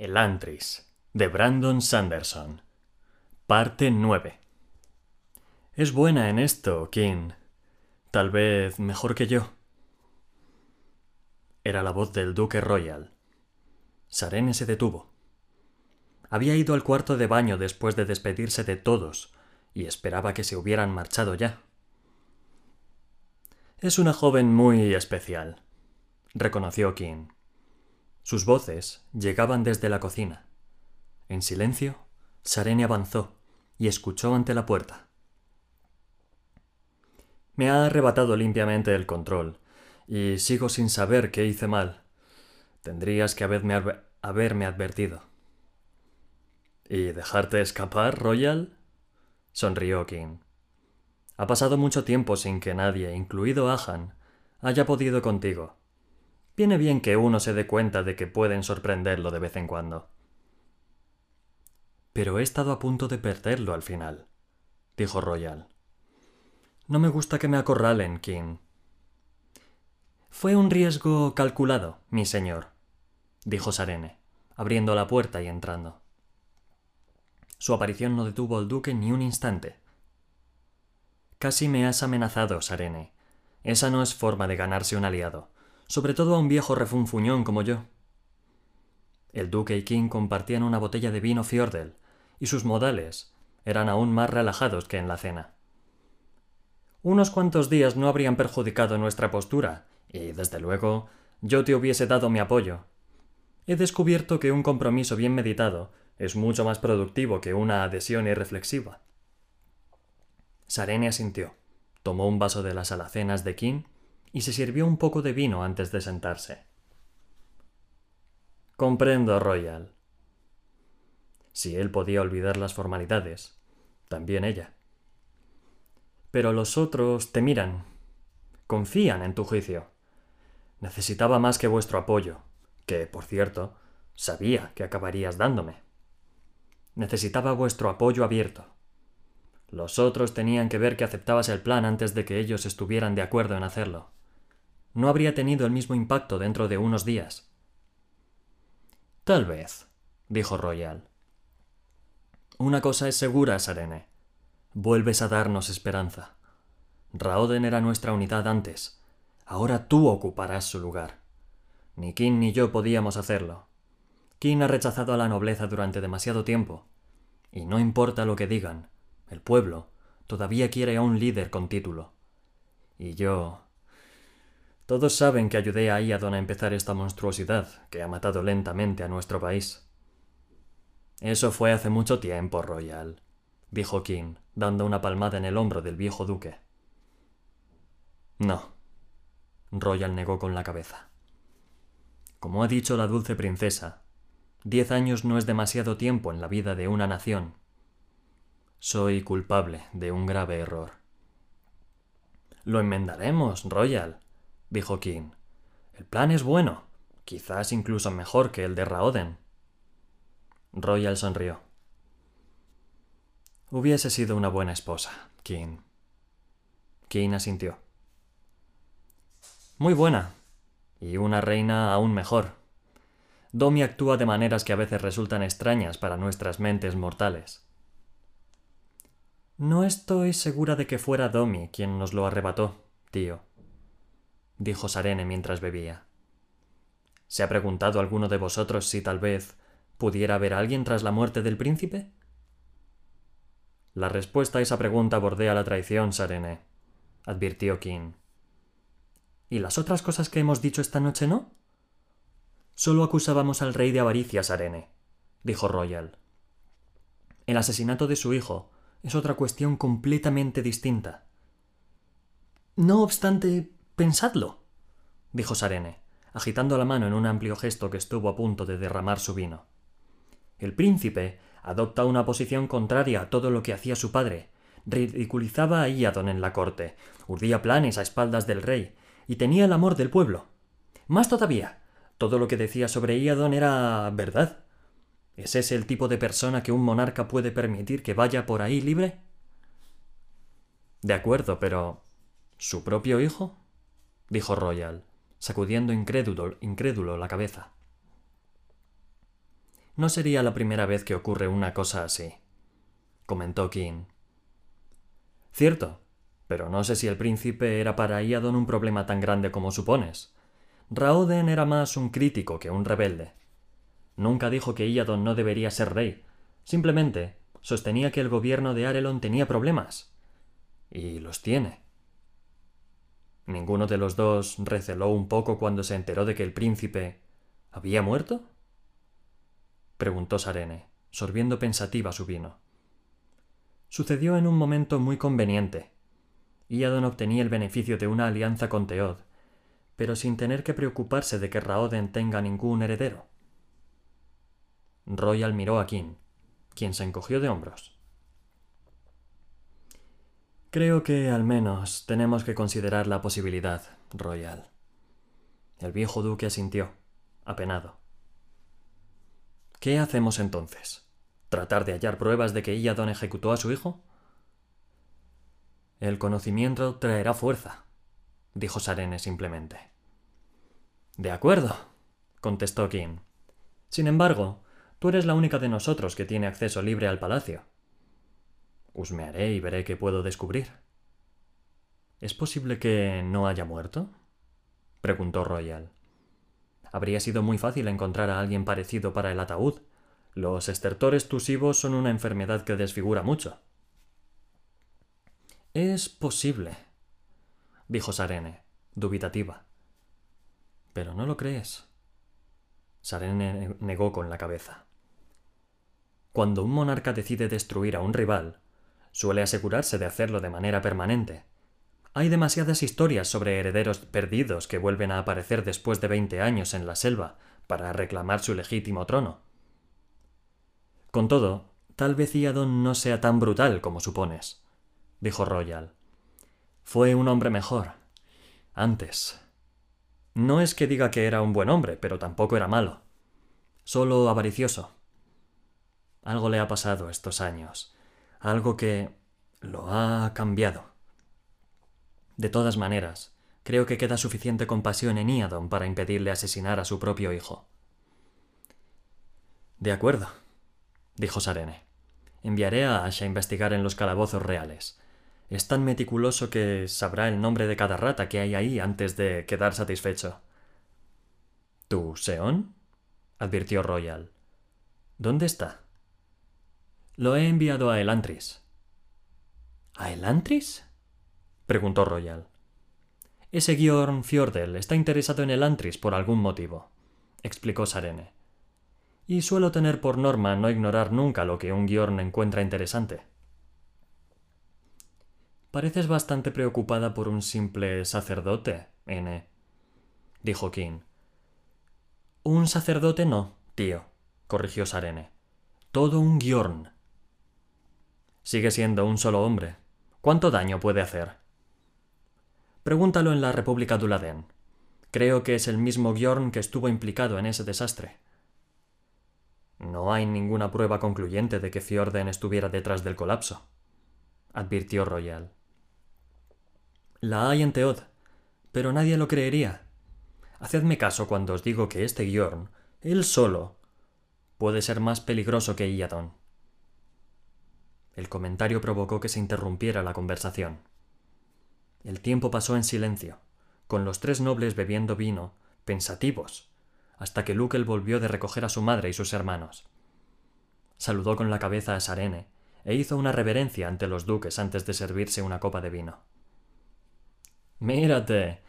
El Antris, de Brandon Sanderson. Parte 9. Es buena en esto, King. Tal vez mejor que yo. Era la voz del Duque Royal. Sarene se detuvo. Había ido al cuarto de baño después de despedirse de todos y esperaba que se hubieran marchado ya. Es una joven muy especial, reconoció King. Sus voces llegaban desde la cocina. En silencio, Sarene avanzó y escuchó ante la puerta. Me ha arrebatado limpiamente el control, y sigo sin saber qué hice mal. Tendrías que haberme, haberme advertido. ¿Y dejarte escapar, Royal? sonrió King. Ha pasado mucho tiempo sin que nadie, incluido Ahan, haya podido contigo. Viene bien que uno se dé cuenta de que pueden sorprenderlo de vez en cuando. Pero he estado a punto de perderlo al final, dijo Royal. No me gusta que me acorralen, King. Fue un riesgo calculado, mi señor, dijo Sarene, abriendo la puerta y entrando. Su aparición no detuvo al duque ni un instante. Casi me has amenazado, Sarene. Esa no es forma de ganarse un aliado sobre todo a un viejo refunfuñón como yo. El duque y King compartían una botella de vino Fiordel, y sus modales eran aún más relajados que en la cena. Unos cuantos días no habrían perjudicado nuestra postura, y, desde luego, yo te hubiese dado mi apoyo. He descubierto que un compromiso bien meditado es mucho más productivo que una adhesión irreflexiva. Sarene asintió, tomó un vaso de las alacenas de King y se sirvió un poco de vino antes de sentarse. Comprendo, Royal. Si él podía olvidar las formalidades, también ella. Pero los otros te miran, confían en tu juicio. Necesitaba más que vuestro apoyo, que, por cierto, sabía que acabarías dándome. Necesitaba vuestro apoyo abierto. Los otros tenían que ver que aceptabas el plan antes de que ellos estuvieran de acuerdo en hacerlo no habría tenido el mismo impacto dentro de unos días. Tal vez, dijo Royal. Una cosa es segura, Sarene. Vuelves a darnos esperanza. Raoden era nuestra unidad antes. Ahora tú ocuparás su lugar. Ni King ni yo podíamos hacerlo. King ha rechazado a la nobleza durante demasiado tiempo. Y no importa lo que digan, el pueblo todavía quiere a un líder con título. Y yo todos saben que ayudé a Iadon a empezar esta monstruosidad que ha matado lentamente a nuestro país. Eso fue hace mucho tiempo, Royal, dijo King, dando una palmada en el hombro del viejo duque. No. Royal negó con la cabeza. Como ha dicho la dulce princesa, diez años no es demasiado tiempo en la vida de una nación. Soy culpable de un grave error. Lo enmendaremos, Royal, dijo King. El plan es bueno, quizás incluso mejor que el de Raoden. Royal sonrió. Hubiese sido una buena esposa, King. King asintió. Muy buena. Y una reina aún mejor. Domi actúa de maneras que a veces resultan extrañas para nuestras mentes mortales. No estoy segura de que fuera Domi quien nos lo arrebató, tío dijo Sarene mientras bebía. ¿Se ha preguntado alguno de vosotros si tal vez pudiera haber alguien tras la muerte del príncipe? La respuesta a esa pregunta bordea la traición, Sarene, advirtió King. ¿Y las otras cosas que hemos dicho esta noche no? Solo acusábamos al rey de avaricia, Sarene, dijo Royal. El asesinato de su hijo es otra cuestión completamente distinta. No obstante, Pensadlo, dijo Sarene, agitando la mano en un amplio gesto que estuvo a punto de derramar su vino. El príncipe adopta una posición contraria a todo lo que hacía su padre. Ridiculizaba a Iadon en la corte, urdía planes a espaldas del rey, y tenía el amor del pueblo. Más todavía, todo lo que decía sobre Iadon era verdad. ¿Es ese el tipo de persona que un monarca puede permitir que vaya por ahí libre? De acuerdo, pero. ¿Su propio hijo? Dijo Royal, sacudiendo incrédulo, incrédulo la cabeza. No sería la primera vez que ocurre una cosa así, comentó King. Cierto, pero no sé si el príncipe era para Iadon un problema tan grande como supones. Raoden era más un crítico que un rebelde. Nunca dijo que Iadon no debería ser rey. Simplemente sostenía que el gobierno de Arelon tenía problemas. Y los tiene. ¿Ninguno de los dos receló un poco cuando se enteró de que el príncipe había muerto? preguntó Sarene, sorbiendo pensativa su vino. Sucedió en un momento muy conveniente. Iadon obtenía el beneficio de una alianza con Teod, pero sin tener que preocuparse de que Raoden tenga ningún heredero. Royal miró a King, quien se encogió de hombros. Creo que al menos tenemos que considerar la posibilidad, Royal. El viejo duque asintió, apenado. ¿Qué hacemos entonces? ¿Tratar de hallar pruebas de que Iadon ejecutó a su hijo? El conocimiento traerá fuerza, dijo Sarene simplemente. De acuerdo, contestó King. Sin embargo, tú eres la única de nosotros que tiene acceso libre al palacio. Husmearé y veré qué puedo descubrir. ¿Es posible que no haya muerto? preguntó Royal. Habría sido muy fácil encontrar a alguien parecido para el ataúd. Los estertores tusivos son una enfermedad que desfigura mucho. Es posible, dijo Sarene, dubitativa. Pero no lo crees. Sarene negó con la cabeza. Cuando un monarca decide destruir a un rival, suele asegurarse de hacerlo de manera permanente. Hay demasiadas historias sobre herederos perdidos que vuelven a aparecer después de veinte años en la selva para reclamar su legítimo trono. Con todo, tal vez Iadon no sea tan brutal como supones, dijo Royal. Fue un hombre mejor. Antes. No es que diga que era un buen hombre, pero tampoco era malo. Solo avaricioso. Algo le ha pasado estos años. Algo que lo ha cambiado. De todas maneras, creo que queda suficiente compasión en Iadon para impedirle asesinar a su propio hijo. De acuerdo, dijo Sarene. Enviaré a Ash a investigar en los calabozos reales. Es tan meticuloso que sabrá el nombre de cada rata que hay ahí antes de quedar satisfecho. ¿Tú, Seón? advirtió Royal. ¿Dónde está? Lo he enviado a Elantris. ¿A Elantris? preguntó Royal. Ese Giorn Fjordel está interesado en el Antris por algún motivo, explicó Sarene. Y suelo tener por norma no ignorar nunca lo que un Giorn encuentra interesante. Pareces bastante preocupada por un simple sacerdote, N. dijo King. Un sacerdote no, tío, corrigió Sarene. Todo un Giorn. Sigue siendo un solo hombre. ¿Cuánto daño puede hacer? Pregúntalo en la República Duladen. Creo que es el mismo Bjorn que estuvo implicado en ese desastre. No hay ninguna prueba concluyente de que Fjorden estuviera detrás del colapso, advirtió Royal. La hay en Teod, pero nadie lo creería. Hacedme caso cuando os digo que este Bjorn, él solo, puede ser más peligroso que Iadon. El comentario provocó que se interrumpiera la conversación. El tiempo pasó en silencio, con los tres nobles bebiendo vino, pensativos, hasta que Lukel volvió de recoger a su madre y sus hermanos. Saludó con la cabeza a Sarene e hizo una reverencia ante los duques antes de servirse una copa de vino. Mírate,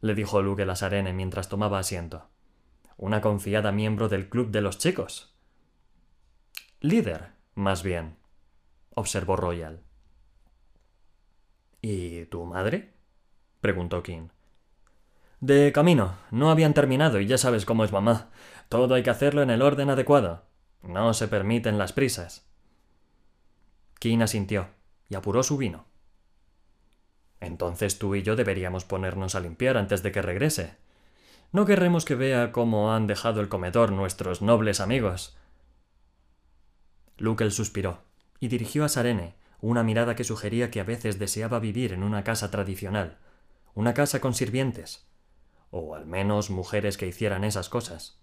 le dijo Lukel a Sarene mientras tomaba asiento. Una confiada miembro del club de los chicos. Líder, más bien, observó Royal. ¿Y tu madre? preguntó King. De camino. No habían terminado y ya sabes cómo es mamá. Todo hay que hacerlo en el orden adecuado. No se permiten las prisas. King asintió y apuró su vino. Entonces tú y yo deberíamos ponernos a limpiar antes de que regrese. No querremos que vea cómo han dejado el comedor nuestros nobles amigos. Lukel suspiró y dirigió a Sarene una mirada que sugería que a veces deseaba vivir en una casa tradicional, una casa con sirvientes, o al menos mujeres que hicieran esas cosas.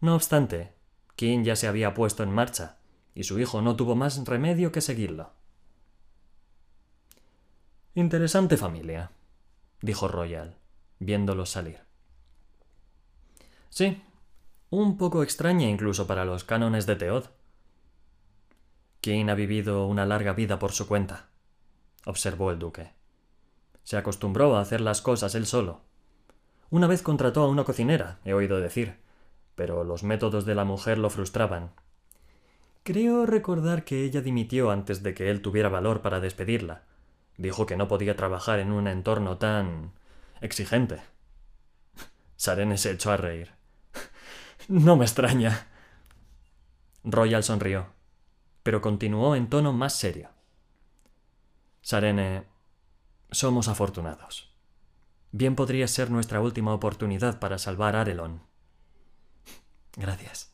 No obstante, King ya se había puesto en marcha, y su hijo no tuvo más remedio que seguirlo. Interesante familia, dijo Royal, viéndolos salir. Sí, un poco extraña incluso para los cánones de Teod. King ha vivido una larga vida por su cuenta, observó el duque. Se acostumbró a hacer las cosas él solo. Una vez contrató a una cocinera, he oído decir, pero los métodos de la mujer lo frustraban. Creo recordar que ella dimitió antes de que él tuviera valor para despedirla. Dijo que no podía trabajar en un entorno tan exigente. Sarene se echó a reír. No me extraña. Royal sonrió, pero continuó en tono más serio. Sarene, somos afortunados. Bien podría ser nuestra última oportunidad para salvar a Arelon. Gracias,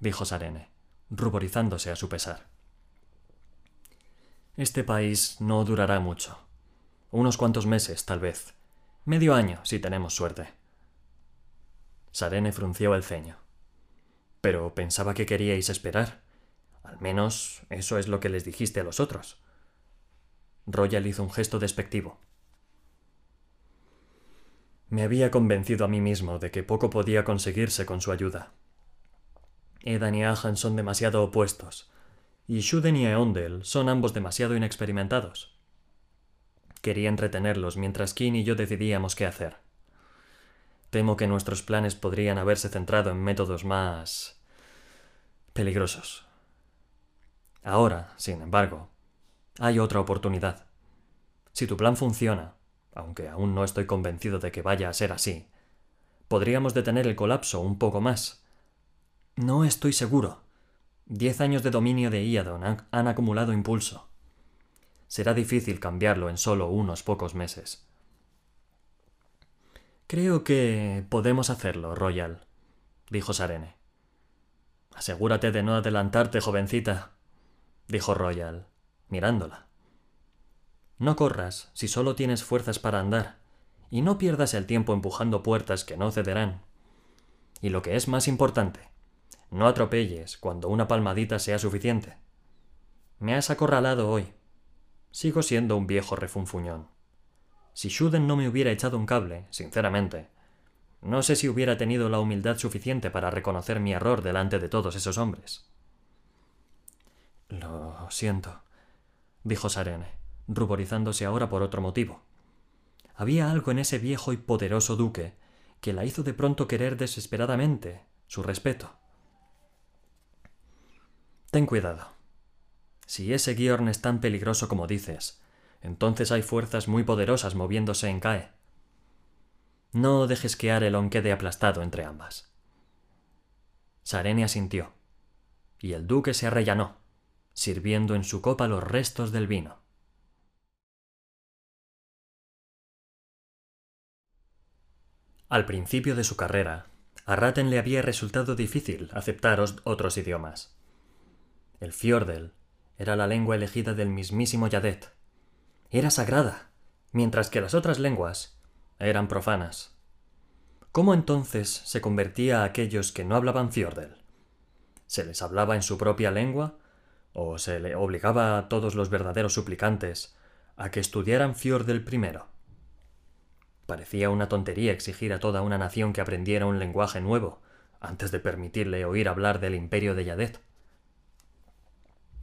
dijo Sarene, ruborizándose a su pesar. Este país no durará mucho. Unos cuantos meses, tal vez. Medio año, si tenemos suerte. Sarene frunció el ceño. Pero pensaba que queríais esperar. Al menos eso es lo que les dijiste a los otros. Royal hizo un gesto despectivo. Me había convencido a mí mismo de que poco podía conseguirse con su ayuda. Edan y Ahan son demasiado opuestos, y Shuden y Eondel son ambos demasiado inexperimentados. Quería entretenerlos mientras Kin y yo decidíamos qué hacer. Temo que nuestros planes podrían haberse centrado en métodos más peligrosos. Ahora, sin embargo, hay otra oportunidad. Si tu plan funciona, aunque aún no estoy convencido de que vaya a ser así, podríamos detener el colapso un poco más. No estoy seguro. Diez años de dominio de Iadon han, han acumulado impulso. Será difícil cambiarlo en solo unos pocos meses. Creo que podemos hacerlo, Royal, dijo Sarene. Asegúrate de no adelantarte, jovencita, dijo Royal, mirándola. No corras si solo tienes fuerzas para andar, y no pierdas el tiempo empujando puertas que no cederán. Y lo que es más importante, no atropelles cuando una palmadita sea suficiente. Me has acorralado hoy. Sigo siendo un viejo refunfuñón. Si Shuden no me hubiera echado un cable, sinceramente, no sé si hubiera tenido la humildad suficiente para reconocer mi error delante de todos esos hombres. Lo siento, dijo Sarene, ruborizándose ahora por otro motivo. Había algo en ese viejo y poderoso duque que la hizo de pronto querer desesperadamente su respeto. Ten cuidado. Si ese Giorn es tan peligroso como dices, entonces hay fuerzas muy poderosas moviéndose en Cae. No dejes que Arelon quede aplastado entre ambas. Sarene asintió, y el duque se arrellanó, sirviendo en su copa los restos del vino. Al principio de su carrera, a Ratten le había resultado difícil aceptar otros idiomas. El Fjordel era la lengua elegida del mismísimo Yadet, era sagrada, mientras que las otras lenguas eran profanas. ¿Cómo entonces se convertía a aquellos que no hablaban Fjordel? ¿Se les hablaba en su propia lengua? ¿O se le obligaba a todos los verdaderos suplicantes a que estudiaran Fjordel primero? Parecía una tontería exigir a toda una nación que aprendiera un lenguaje nuevo antes de permitirle oír hablar del imperio de Yadet.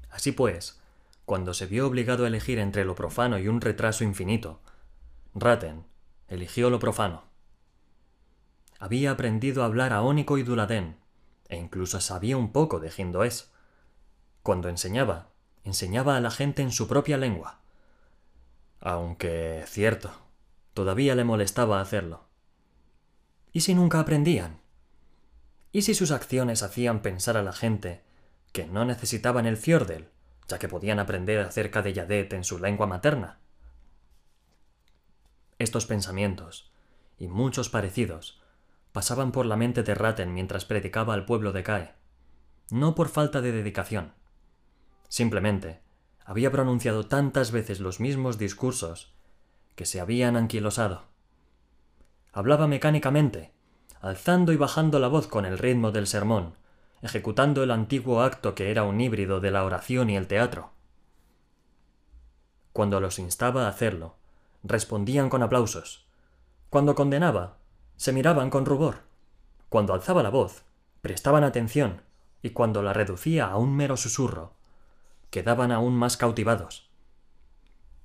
Así pues, cuando se vio obligado a elegir entre lo profano y un retraso infinito, Raten eligió lo profano. Había aprendido a hablar aónico y duladén, e incluso sabía un poco de jindoés. Cuando enseñaba, enseñaba a la gente en su propia lengua. Aunque, cierto, todavía le molestaba hacerlo. ¿Y si nunca aprendían? ¿Y si sus acciones hacían pensar a la gente que no necesitaban el fiordel, ya que podían aprender acerca de Yadet en su lengua materna. Estos pensamientos, y muchos parecidos, pasaban por la mente de Ratten mientras predicaba al pueblo de Cae, no por falta de dedicación. Simplemente, había pronunciado tantas veces los mismos discursos que se habían anquilosado. Hablaba mecánicamente, alzando y bajando la voz con el ritmo del sermón, ejecutando el antiguo acto que era un híbrido de la oración y el teatro. Cuando los instaba a hacerlo, respondían con aplausos. Cuando condenaba, se miraban con rubor. Cuando alzaba la voz, prestaban atención, y cuando la reducía a un mero susurro, quedaban aún más cautivados.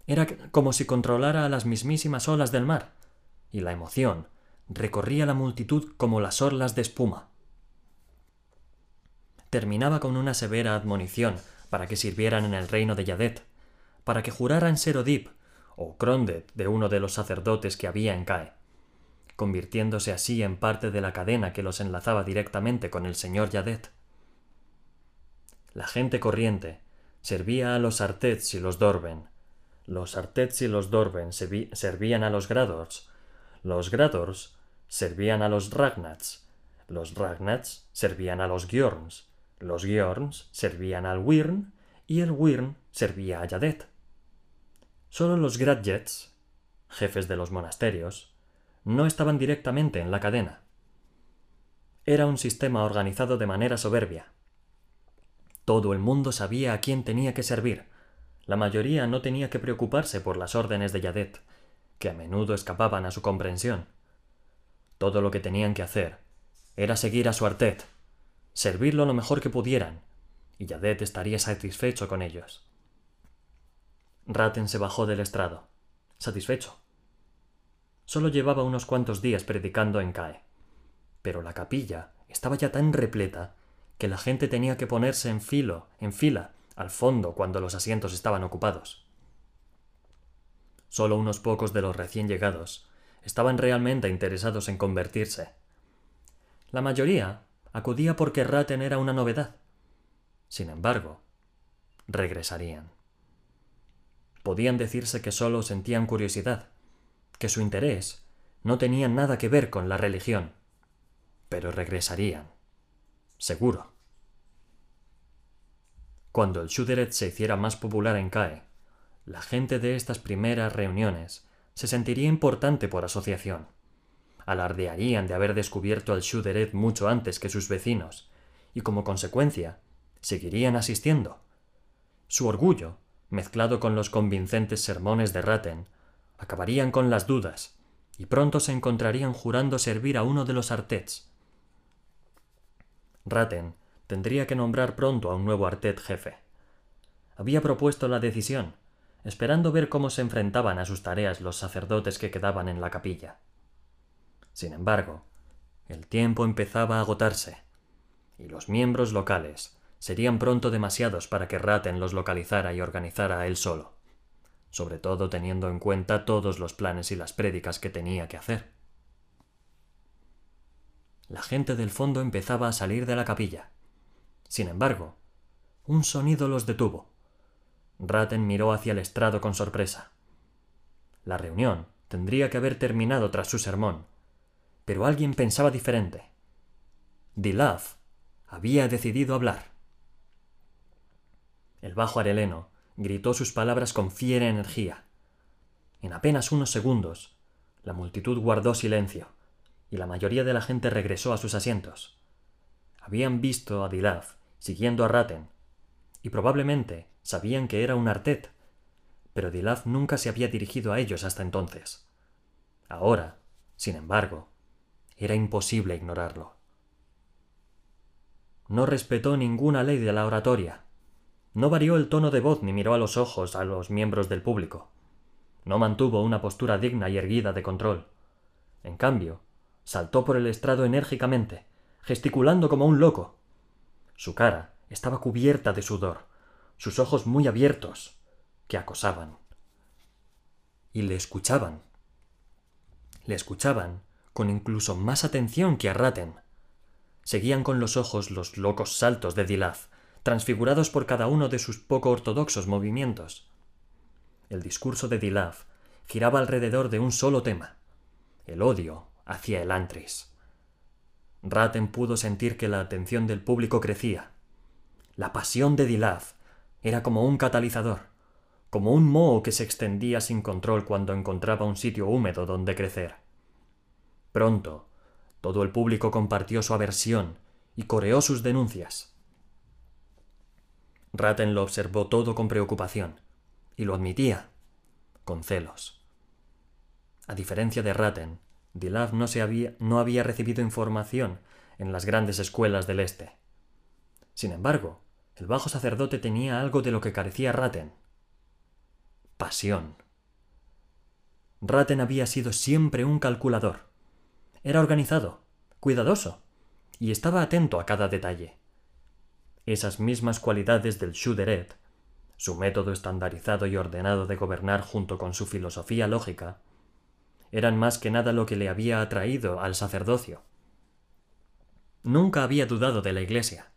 Era como si controlara a las mismísimas olas del mar, y la emoción recorría la multitud como las orlas de espuma. Terminaba con una severa admonición para que sirvieran en el reino de Yadet, para que juraran ser Odip o Crondet de uno de los sacerdotes que había en Cae, convirtiéndose así en parte de la cadena que los enlazaba directamente con el señor Yadet. La gente corriente servía a los Artets y los Dorben. Los Artets y los Dorben servían a los Gradors. Los Gradors servían a los Ragnats. Los Ragnats servían a los Gjorns. Los Gjorns servían al Wyrn y el Wyrn servía a Yadet. Solo los Gradjets, jefes de los monasterios, no estaban directamente en la cadena. Era un sistema organizado de manera soberbia. Todo el mundo sabía a quién tenía que servir. La mayoría no tenía que preocuparse por las órdenes de Yadet, que a menudo escapaban a su comprensión. Todo lo que tenían que hacer era seguir a su artet, servirlo lo mejor que pudieran, y Yadet estaría satisfecho con ellos. Raten se bajó del estrado, satisfecho. Solo llevaba unos cuantos días predicando en Cae, pero la capilla estaba ya tan repleta que la gente tenía que ponerse en filo, en fila, al fondo cuando los asientos estaban ocupados. Solo unos pocos de los recién llegados estaban realmente interesados en convertirse. La mayoría acudía porque Raten era una novedad. Sin embargo, regresarían podían decirse que solo sentían curiosidad, que su interés no tenía nada que ver con la religión, pero regresarían, seguro. Cuando el Shuderet se hiciera más popular en CAE, la gente de estas primeras reuniones se sentiría importante por asociación. Alardearían de haber descubierto al Shuderet mucho antes que sus vecinos, y como consecuencia, seguirían asistiendo. Su orgullo mezclado con los convincentes sermones de Raten, acabarían con las dudas, y pronto se encontrarían jurando servir a uno de los artets. Raten tendría que nombrar pronto a un nuevo artet jefe. Había propuesto la decisión, esperando ver cómo se enfrentaban a sus tareas los sacerdotes que quedaban en la capilla. Sin embargo, el tiempo empezaba a agotarse, y los miembros locales serían pronto demasiados para que Raten los localizara y organizara a él solo, sobre todo teniendo en cuenta todos los planes y las prédicas que tenía que hacer. La gente del fondo empezaba a salir de la capilla. Sin embargo, un sonido los detuvo. Raten miró hacia el estrado con sorpresa. La reunión tendría que haber terminado tras su sermón, pero alguien pensaba diferente. Dilaf había decidido hablar. El bajo areleno gritó sus palabras con fiera energía. En apenas unos segundos, la multitud guardó silencio, y la mayoría de la gente regresó a sus asientos. Habían visto a Dilaf siguiendo a Raten, y probablemente sabían que era un artet, pero Dilaf nunca se había dirigido a ellos hasta entonces. Ahora, sin embargo, era imposible ignorarlo. No respetó ninguna ley de la oratoria, no varió el tono de voz ni miró a los ojos a los miembros del público. No mantuvo una postura digna y erguida de control. En cambio, saltó por el estrado enérgicamente, gesticulando como un loco. Su cara estaba cubierta de sudor, sus ojos muy abiertos, que acosaban. Y le escuchaban. Le escuchaban con incluso más atención que a Raten. Seguían con los ojos los locos saltos de Dilaz, transfigurados por cada uno de sus poco ortodoxos movimientos. El discurso de Dilaf giraba alrededor de un solo tema, el odio hacia el Antris. Raten pudo sentir que la atención del público crecía. La pasión de Dilaf era como un catalizador, como un moho que se extendía sin control cuando encontraba un sitio húmedo donde crecer. Pronto, todo el público compartió su aversión y coreó sus denuncias. Ratten lo observó todo con preocupación, y lo admitía, con celos. A diferencia de Ratten, Dilav no, se había, no había recibido información en las grandes escuelas del Este. Sin embargo, el bajo sacerdote tenía algo de lo que carecía Ratten. Pasión. Ratten había sido siempre un calculador. Era organizado, cuidadoso, y estaba atento a cada detalle. Esas mismas cualidades del Schuderet, su método estandarizado y ordenado de gobernar junto con su filosofía lógica, eran más que nada lo que le había atraído al sacerdocio. Nunca había dudado de la Iglesia.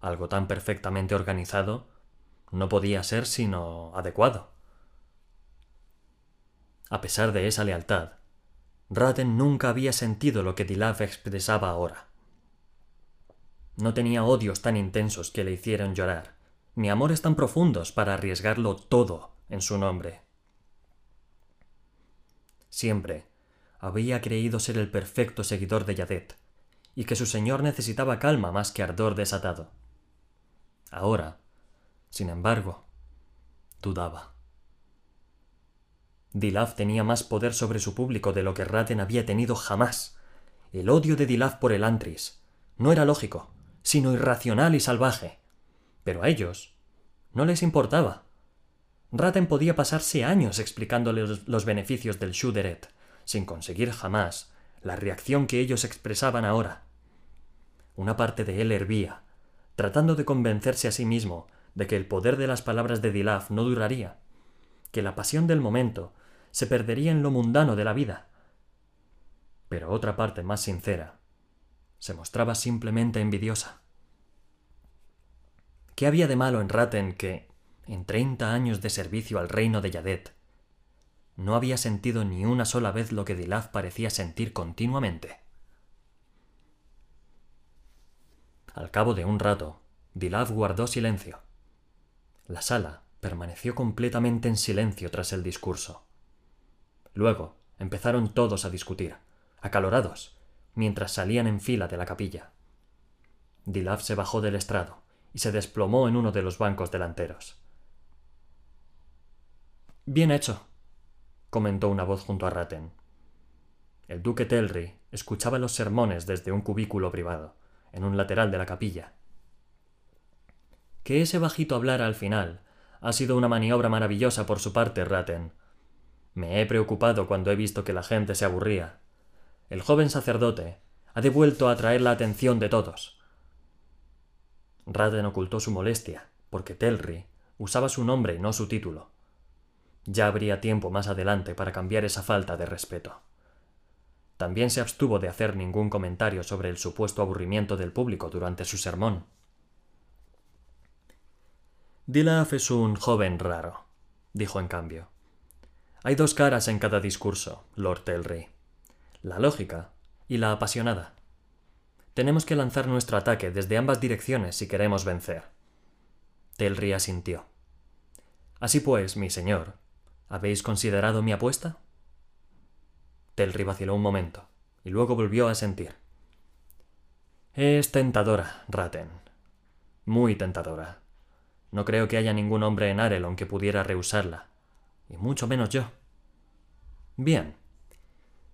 Algo tan perfectamente organizado no podía ser sino adecuado. A pesar de esa lealtad, Raden nunca había sentido lo que Dilaf expresaba ahora. No tenía odios tan intensos que le hicieran llorar, ni amores tan profundos para arriesgarlo todo en su nombre. Siempre había creído ser el perfecto seguidor de Yadet, y que su señor necesitaba calma más que ardor desatado. Ahora, sin embargo, dudaba. Dilaf tenía más poder sobre su público de lo que Raten había tenido jamás. El odio de Dilaf por el Antris no era lógico, sino irracional y salvaje. Pero a ellos no les importaba. Raten podía pasarse años explicándoles los beneficios del Shuderet, sin conseguir jamás la reacción que ellos expresaban ahora. Una parte de él hervía, tratando de convencerse a sí mismo de que el poder de las palabras de Dilaf no duraría, que la pasión del momento se perdería en lo mundano de la vida. Pero otra parte más sincera se mostraba simplemente envidiosa. ¿Qué había de malo en Raten que, en treinta años de servicio al reino de Yadet, no había sentido ni una sola vez lo que Dilaf parecía sentir continuamente? Al cabo de un rato, Dilaf guardó silencio. La sala permaneció completamente en silencio tras el discurso. Luego empezaron todos a discutir, acalorados, mientras salían en fila de la capilla. Dilaf se bajó del estrado y se desplomó en uno de los bancos delanteros. Bien hecho, comentó una voz junto a Raten. El duque Telri escuchaba los sermones desde un cubículo privado, en un lateral de la capilla. Que ese bajito hablara al final ha sido una maniobra maravillosa por su parte, Raten. Me he preocupado cuando he visto que la gente se aburría. El joven sacerdote ha devuelto a atraer la atención de todos. Raden ocultó su molestia, porque Telri usaba su nombre y no su título. Ya habría tiempo más adelante para cambiar esa falta de respeto. También se abstuvo de hacer ningún comentario sobre el supuesto aburrimiento del público durante su sermón. Dilaf es un joven raro, dijo en cambio. Hay dos caras en cada discurso, Lord Telry. La lógica y la apasionada. Tenemos que lanzar nuestro ataque desde ambas direcciones si queremos vencer. Telry asintió. Así pues, mi señor, ¿habéis considerado mi apuesta? Telry vaciló un momento, y luego volvió a sentir. Es tentadora, Raten. Muy tentadora. No creo que haya ningún hombre en Arelon que pudiera rehusarla y mucho menos yo. Bien.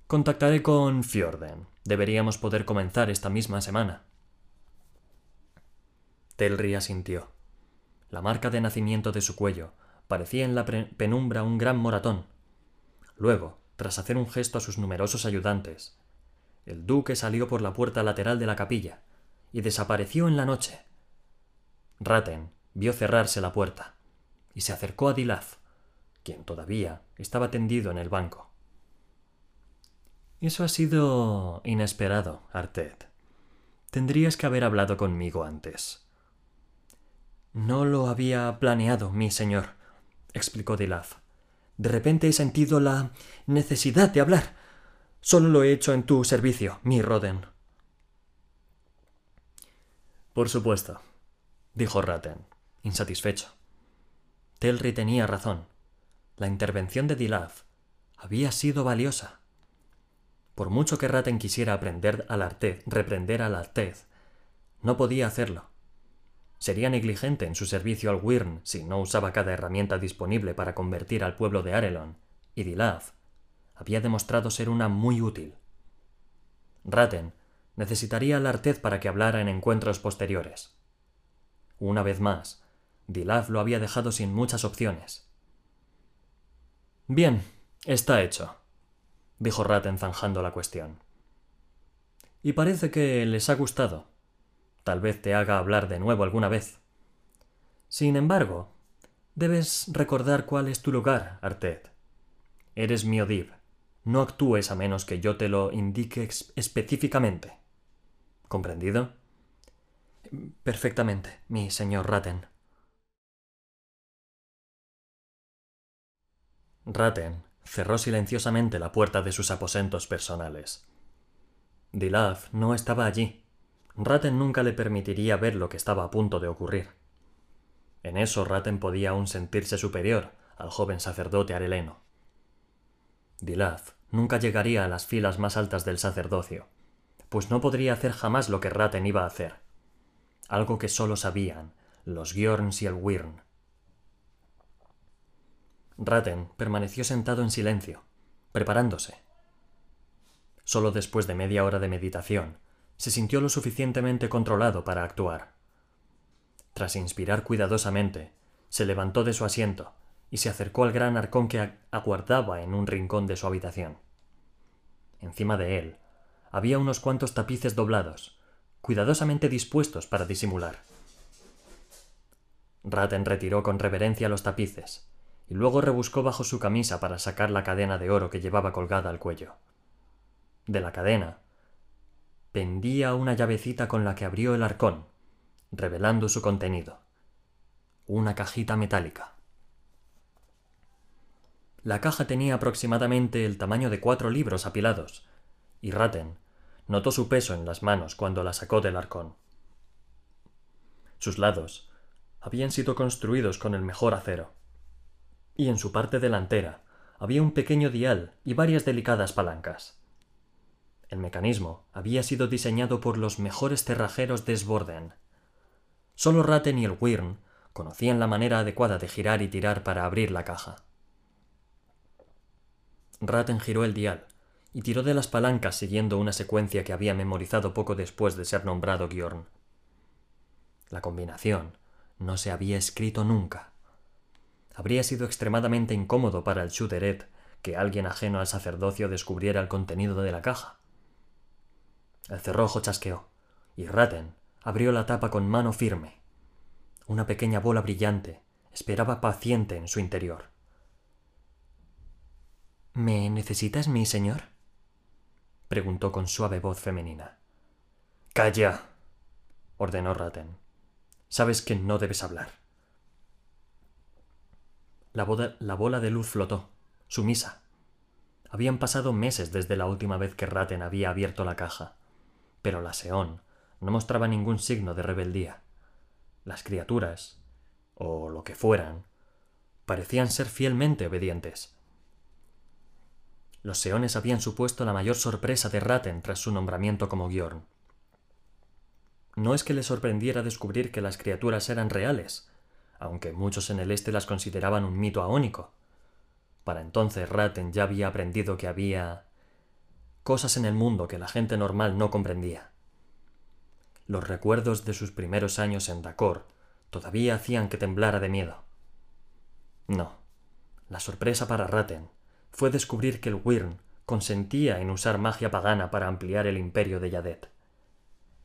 Contactaré con Fjorden. Deberíamos poder comenzar esta misma semana. Telri asintió. La marca de nacimiento de su cuello parecía en la penumbra un gran moratón. Luego, tras hacer un gesto a sus numerosos ayudantes, el duque salió por la puerta lateral de la capilla y desapareció en la noche. Raten vio cerrarse la puerta y se acercó a Dilaz quien todavía estaba tendido en el banco. Eso ha sido inesperado, Artet. Tendrías que haber hablado conmigo antes. No lo había planeado, mi señor, explicó Dilaf. De repente he sentido la necesidad de hablar. Solo lo he hecho en tu servicio, mi Roden. Por supuesto, dijo Raten, insatisfecho. Telri tenía razón. La intervención de Dilaf había sido valiosa. Por mucho que Raten quisiera aprender al Artez, reprender al Artez, No podía hacerlo. Sería negligente en su servicio al Wyrn si no usaba cada herramienta disponible para convertir al pueblo de Arelon, y Dilaf había demostrado ser una muy útil. Raten necesitaría a Artez para que hablara en encuentros posteriores. Una vez más, Dilaf lo había dejado sin muchas opciones. Bien, está hecho, dijo Raten zanjando la cuestión. Y parece que les ha gustado. Tal vez te haga hablar de nuevo alguna vez. Sin embargo, debes recordar cuál es tu lugar, Artet. Eres mi Odib. No actúes a menos que yo te lo indique específicamente. ¿Comprendido? Perfectamente, mi señor Raten. Raten cerró silenciosamente la puerta de sus aposentos personales. Dilaf no estaba allí. Raten nunca le permitiría ver lo que estaba a punto de ocurrir. En eso Raten podía aún sentirse superior al joven sacerdote areleno. Dilaf nunca llegaría a las filas más altas del sacerdocio, pues no podría hacer jamás lo que Raten iba a hacer, algo que solo sabían los Giorns y el Wyrn. Raten permaneció sentado en silencio, preparándose. Solo después de media hora de meditación, se sintió lo suficientemente controlado para actuar. Tras inspirar cuidadosamente, se levantó de su asiento y se acercó al gran arcón que aguardaba en un rincón de su habitación. Encima de él había unos cuantos tapices doblados, cuidadosamente dispuestos para disimular. Raten retiró con reverencia los tapices, y luego rebuscó bajo su camisa para sacar la cadena de oro que llevaba colgada al cuello. De la cadena pendía una llavecita con la que abrió el arcón, revelando su contenido. Una cajita metálica. La caja tenía aproximadamente el tamaño de cuatro libros apilados, y Raten notó su peso en las manos cuando la sacó del arcón. Sus lados habían sido construidos con el mejor acero y en su parte delantera había un pequeño dial y varias delicadas palancas. El mecanismo había sido diseñado por los mejores cerrajeros de Sborden. Solo Ratten y el Wyrn conocían la manera adecuada de girar y tirar para abrir la caja. Ratten giró el dial y tiró de las palancas siguiendo una secuencia que había memorizado poco después de ser nombrado Giorn. La combinación no se había escrito nunca. Habría sido extremadamente incómodo para el Shuderet que alguien ajeno al sacerdocio descubriera el contenido de la caja. El cerrojo chasqueó, y Raten abrió la tapa con mano firme. Una pequeña bola brillante esperaba paciente en su interior. ¿Me necesitas, mi señor? preguntó con suave voz femenina. Calla, ordenó Raten. Sabes que no debes hablar. La, bola de luz flotó, sumisa. Habían pasado meses desde la última vez que Raten había abierto la caja, pero la Seón no mostraba ningún signo de rebeldía. Las criaturas, o lo que fueran, parecían ser fielmente obedientes. Los Seones habían supuesto la mayor sorpresa de Raten tras su nombramiento como Giorn. No es que le sorprendiera descubrir que las criaturas eran reales, aunque muchos en el este las consideraban un mito aónico. Para entonces Ratten ya había aprendido que había cosas en el mundo que la gente normal no comprendía. Los recuerdos de sus primeros años en Dakor todavía hacían que temblara de miedo. No, la sorpresa para Ratten fue descubrir que el Wyrn consentía en usar magia pagana para ampliar el imperio de Yadet.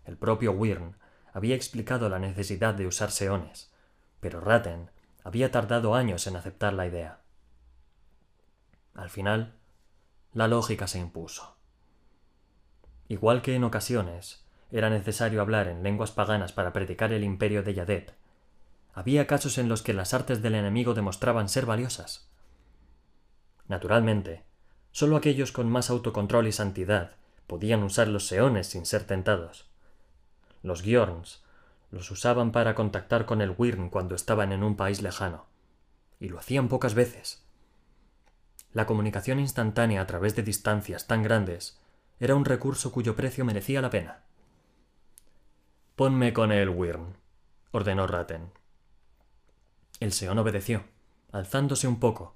El propio Wyrn había explicado la necesidad de usar seones, pero Ratten había tardado años en aceptar la idea. Al final, la lógica se impuso. Igual que en ocasiones era necesario hablar en lenguas paganas para predicar el imperio de Yadet, había casos en los que las artes del enemigo demostraban ser valiosas. Naturalmente, solo aquellos con más autocontrol y santidad podían usar los seones sin ser tentados. Los Giorns los usaban para contactar con el Wyrn cuando estaban en un país lejano, y lo hacían pocas veces. La comunicación instantánea a través de distancias tan grandes era un recurso cuyo precio merecía la pena. Ponme con el Wyrm, ordenó Ratten. El Seón obedeció, alzándose un poco,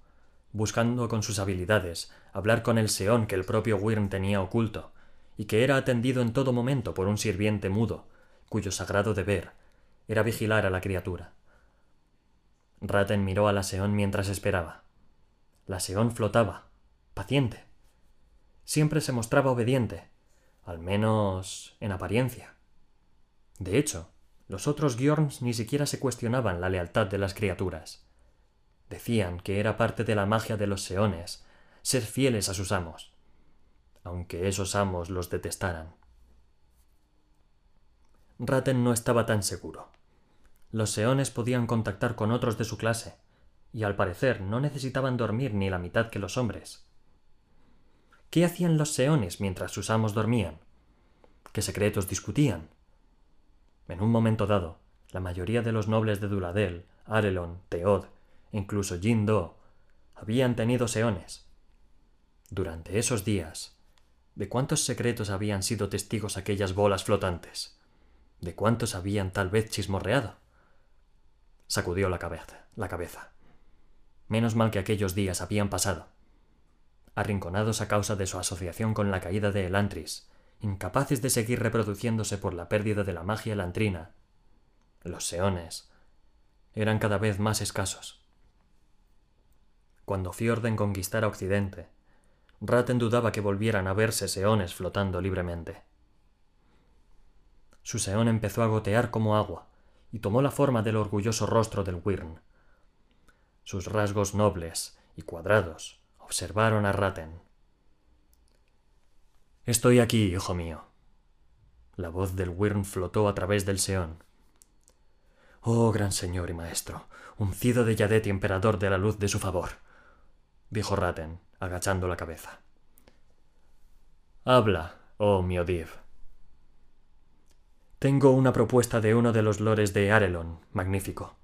buscando con sus habilidades hablar con el Seón que el propio Wyrm tenía oculto, y que era atendido en todo momento por un sirviente mudo, cuyo sagrado deber era vigilar a la criatura. Ratten miró a la Seón mientras esperaba. La Seón flotaba, paciente. Siempre se mostraba obediente, al menos en apariencia. De hecho, los otros Giorns ni siquiera se cuestionaban la lealtad de las criaturas. Decían que era parte de la magia de los Seones ser fieles a sus amos, aunque esos amos los detestaran. Ratten no estaba tan seguro. Los Seones podían contactar con otros de su clase, y al parecer no necesitaban dormir ni la mitad que los hombres. ¿Qué hacían los Seones mientras sus amos dormían? ¿Qué secretos discutían? En un momento dado, la mayoría de los nobles de Duladel, Arelon, Teod, incluso Jindo, habían tenido seones. Durante esos días, ¿de cuántos secretos habían sido testigos aquellas bolas flotantes? ¿De cuántos habían tal vez chismorreado? Sacudió la cabeza, la cabeza. Menos mal que aquellos días habían pasado. Arrinconados a causa de su asociación con la caída de Elantris, incapaces de seguir reproduciéndose por la pérdida de la magia elantrina, los seones eran cada vez más escasos. Cuando Fiorden conquistara Occidente, Ratten dudaba que volvieran a verse seones flotando libremente. Su seón empezó a gotear como agua y tomó la forma del orgulloso rostro del Wyrn. Sus rasgos nobles y cuadrados observaron a Ratten. Estoy aquí, hijo mío. La voz del Wyrn flotó a través del seón. Oh, gran señor y maestro, uncido de Yadet y emperador de la luz de su favor dijo Ratten, agachando la cabeza. Habla, oh Miodiv. Tengo una propuesta de uno de los lores de Arelon, magnífico.